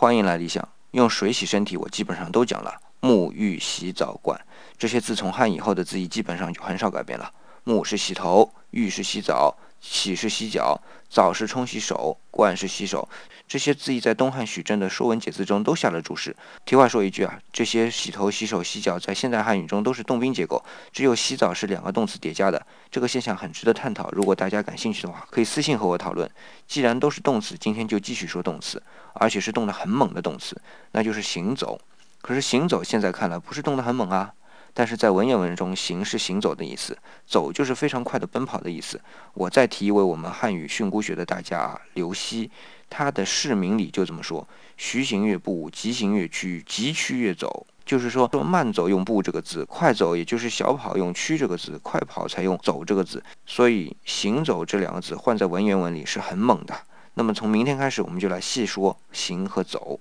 欢迎来理想。用水洗身体，我基本上都讲了。沐浴、洗澡、管这些自，从汉以后的字义基本上就很少改变了。沐是洗头，浴是洗澡，洗是洗脚，澡是冲洗手，灌是洗手。这些字义在东汉许真的《说文解字》中都下了注释。题外说一句啊，这些洗头、洗手、洗脚在现代汉语中都是动宾结构，只有洗澡是两个动词叠加的。这个现象很值得探讨。如果大家感兴趣的话，可以私信和我讨论。既然都是动词，今天就继续说动词，而且是动得很猛的动词，那就是行走。可是行走现在看来不是动得很猛啊，但是在文言文中，行是行走的意思，走就是非常快的奔跑的意思。我再提一位我们汉语训诂学的大家，刘熙，他的释名里就这么说：徐行越步，急行越趋，急趋越走。就是说，说慢走用步这个字，快走也就是小跑用趋这个字，快跑才用走这个字。所以行走这两个字换在文言文里是很猛的。那么从明天开始，我们就来细说行和走。